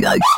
Yikes.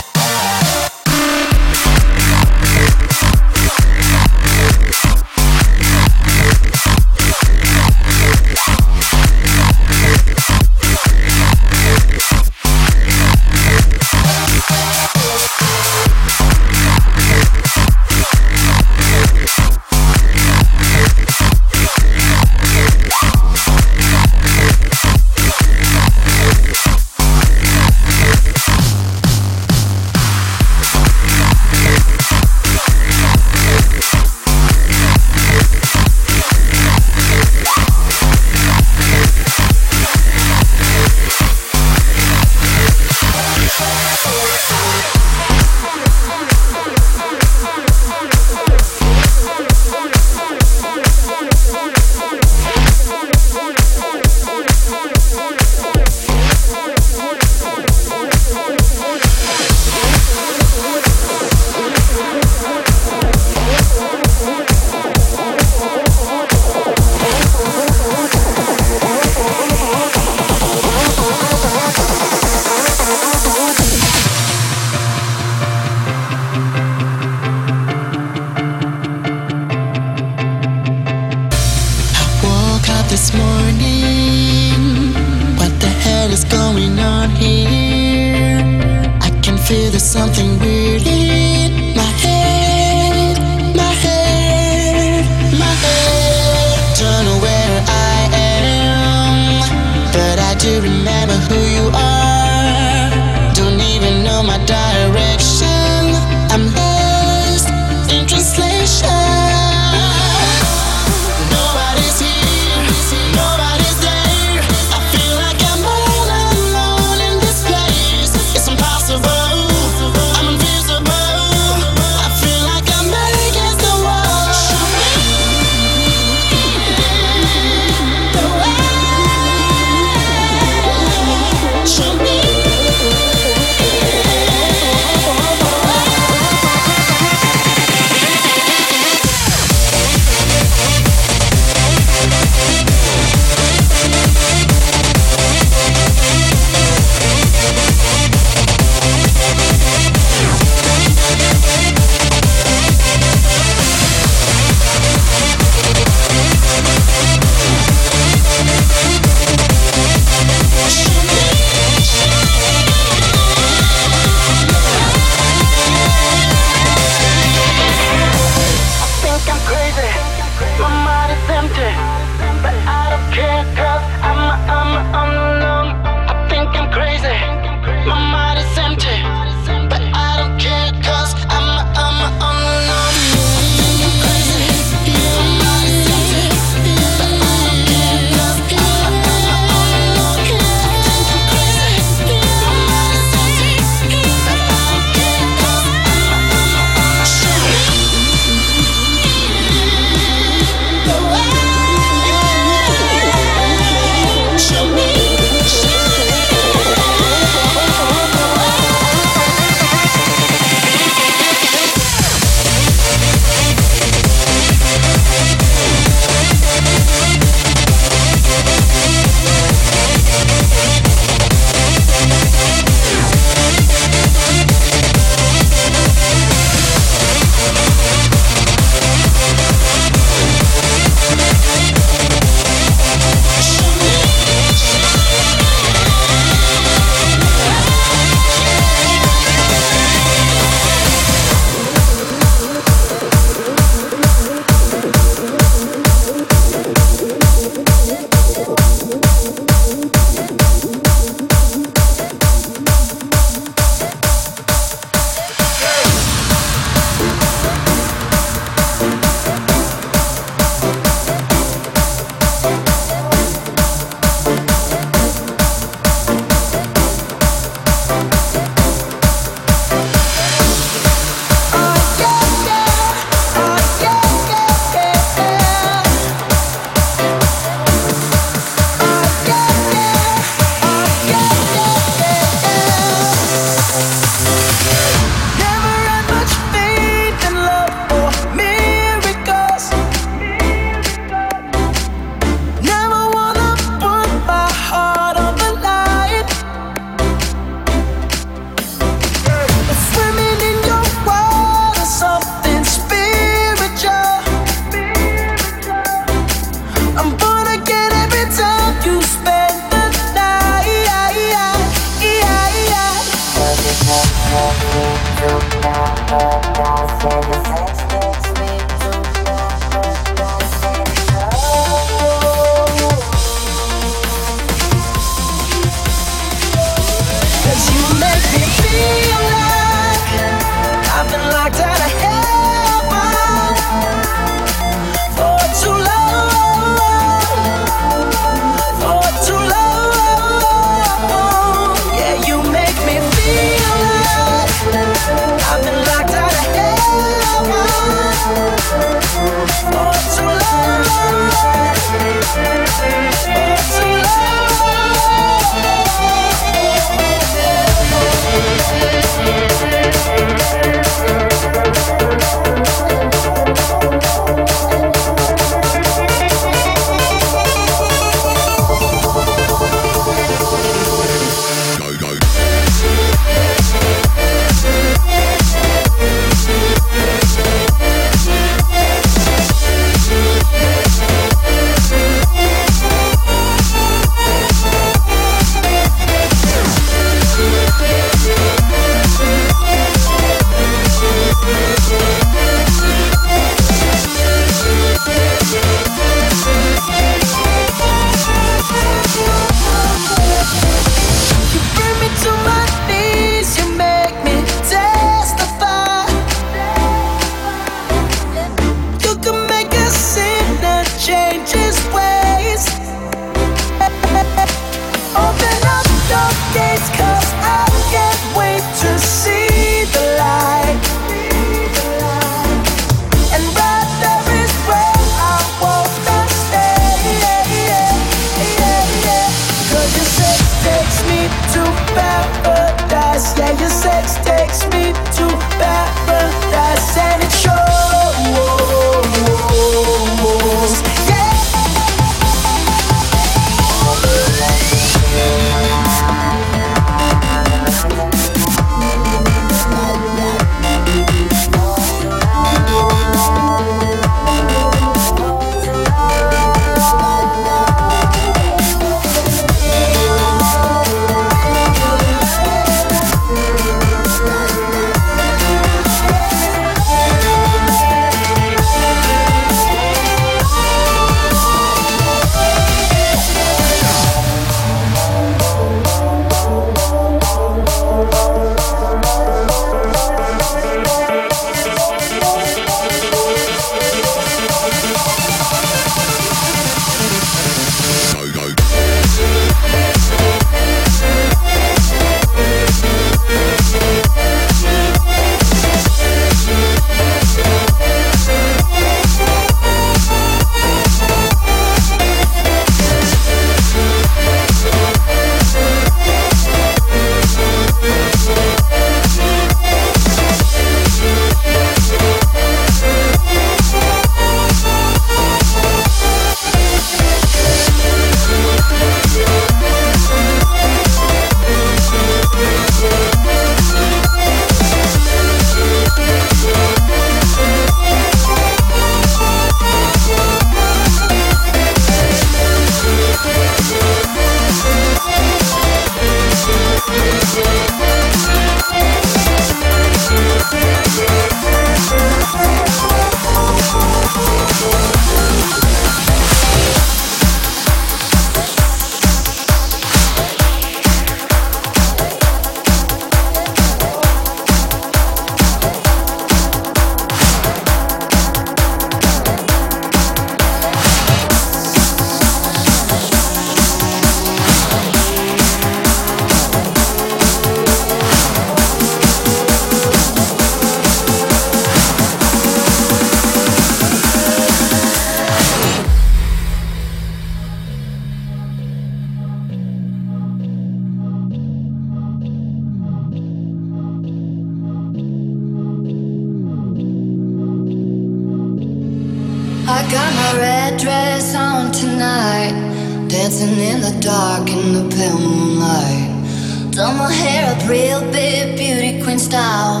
real moonlight. Done my hair up real big, beauty queen style.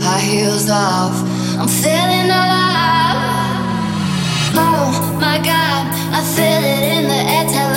High heels off, I'm feeling alive. Oh my god, I feel it in the air.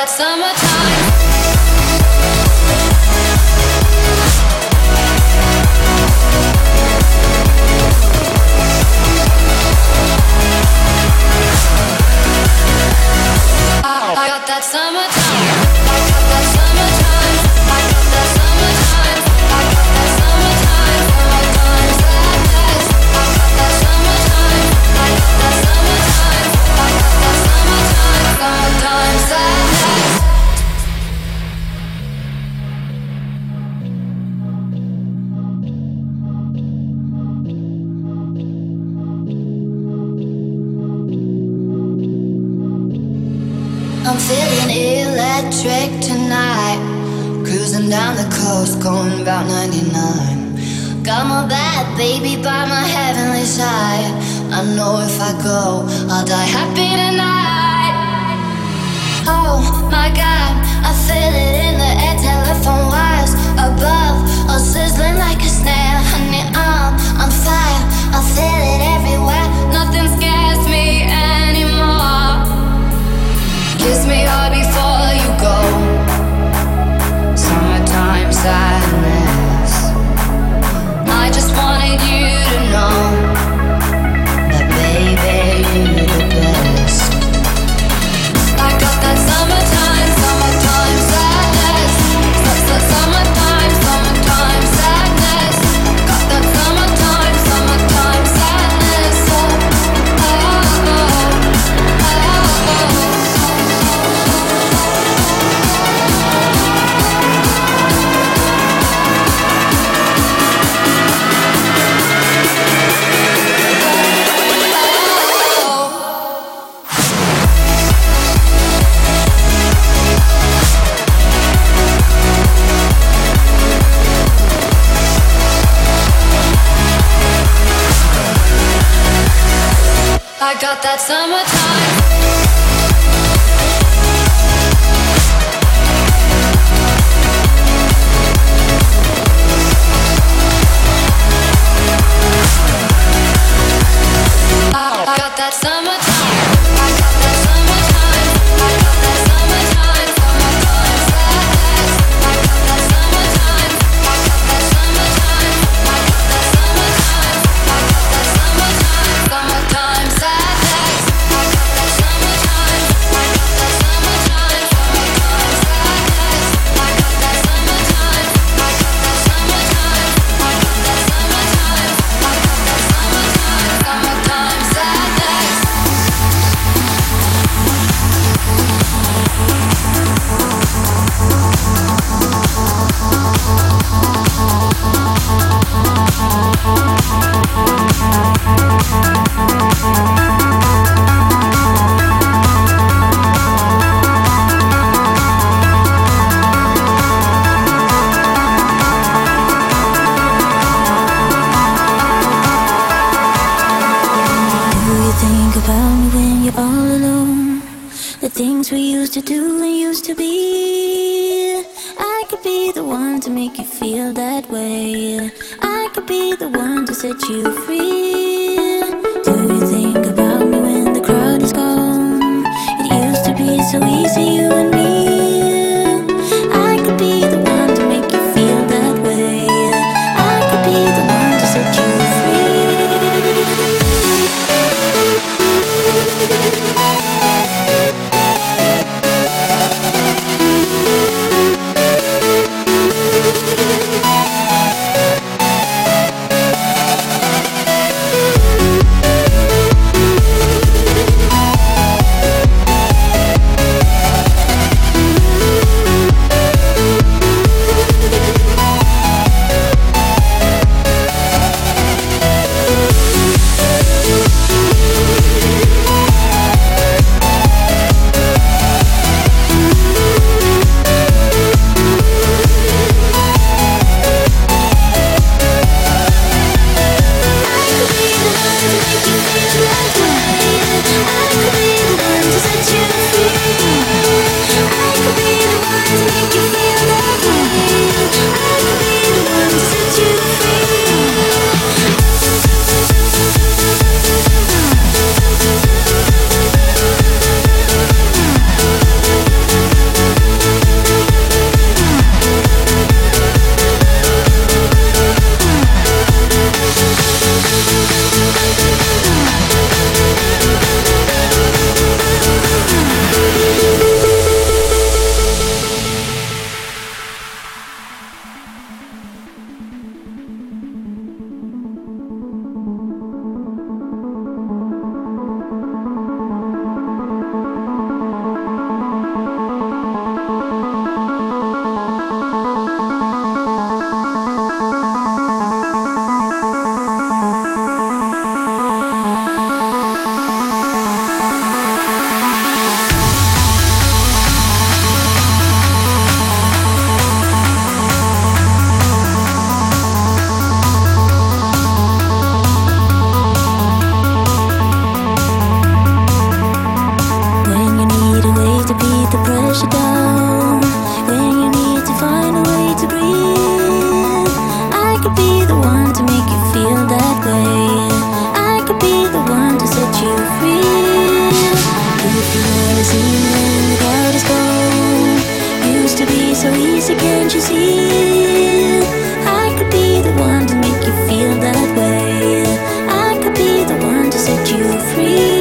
that summertime. down the coast, going about 99. Got my bad baby by my heavenly side. I know if I go, I'll die happy tonight. Oh my god, I feel it in the air, telephone wires above, all sizzling like a snare. Honey, I'm on fire, I feel it everywhere. Nothing scares me anymore. Kiss me hard before you go silence. I just wanted you to know that, baby. got that summertime. I got that summer to set you free. If seen is gone, used to be so easy, can't you see? I could be the one to make you feel that way. I could be the one to set you free.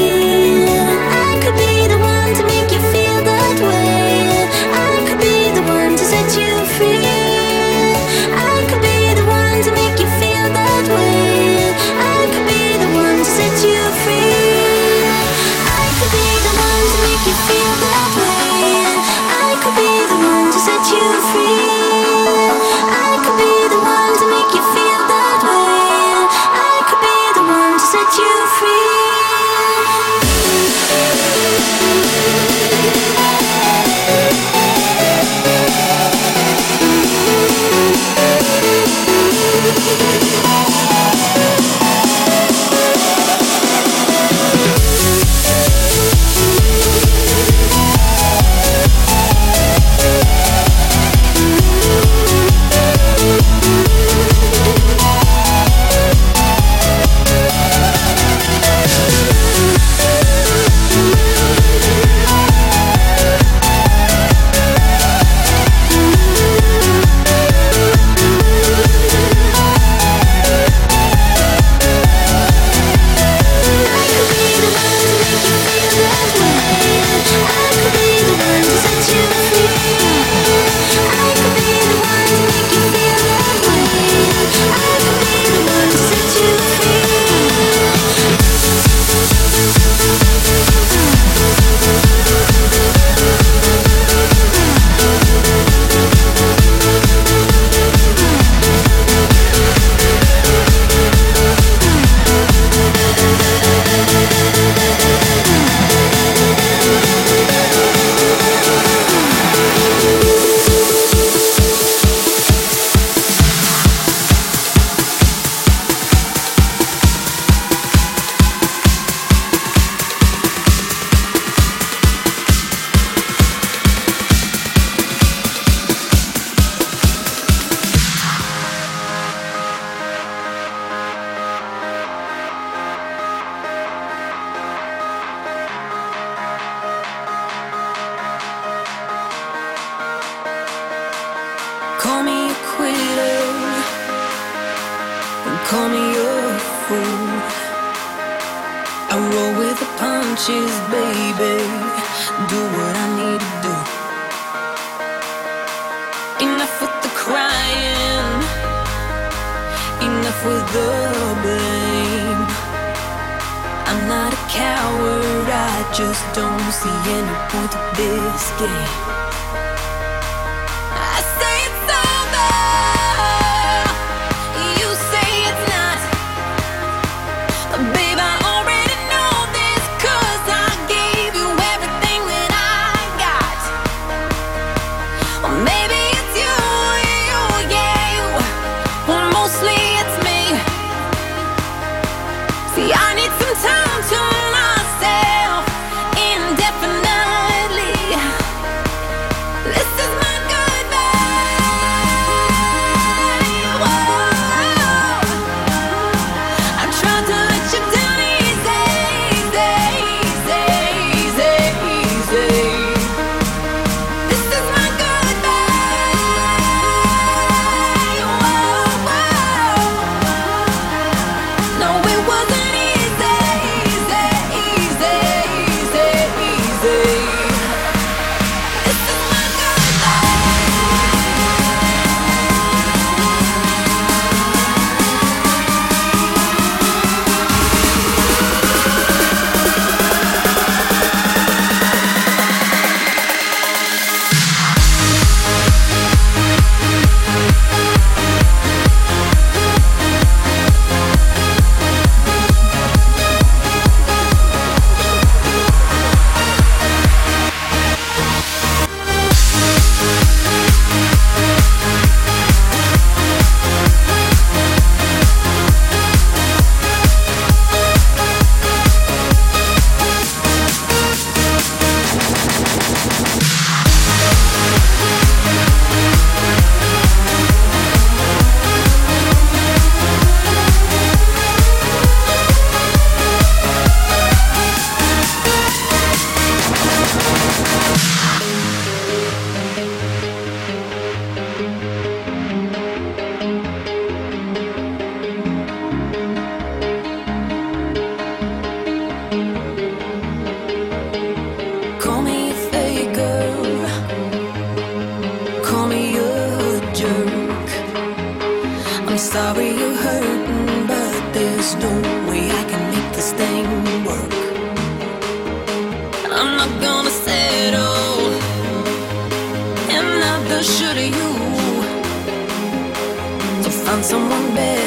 Find someone better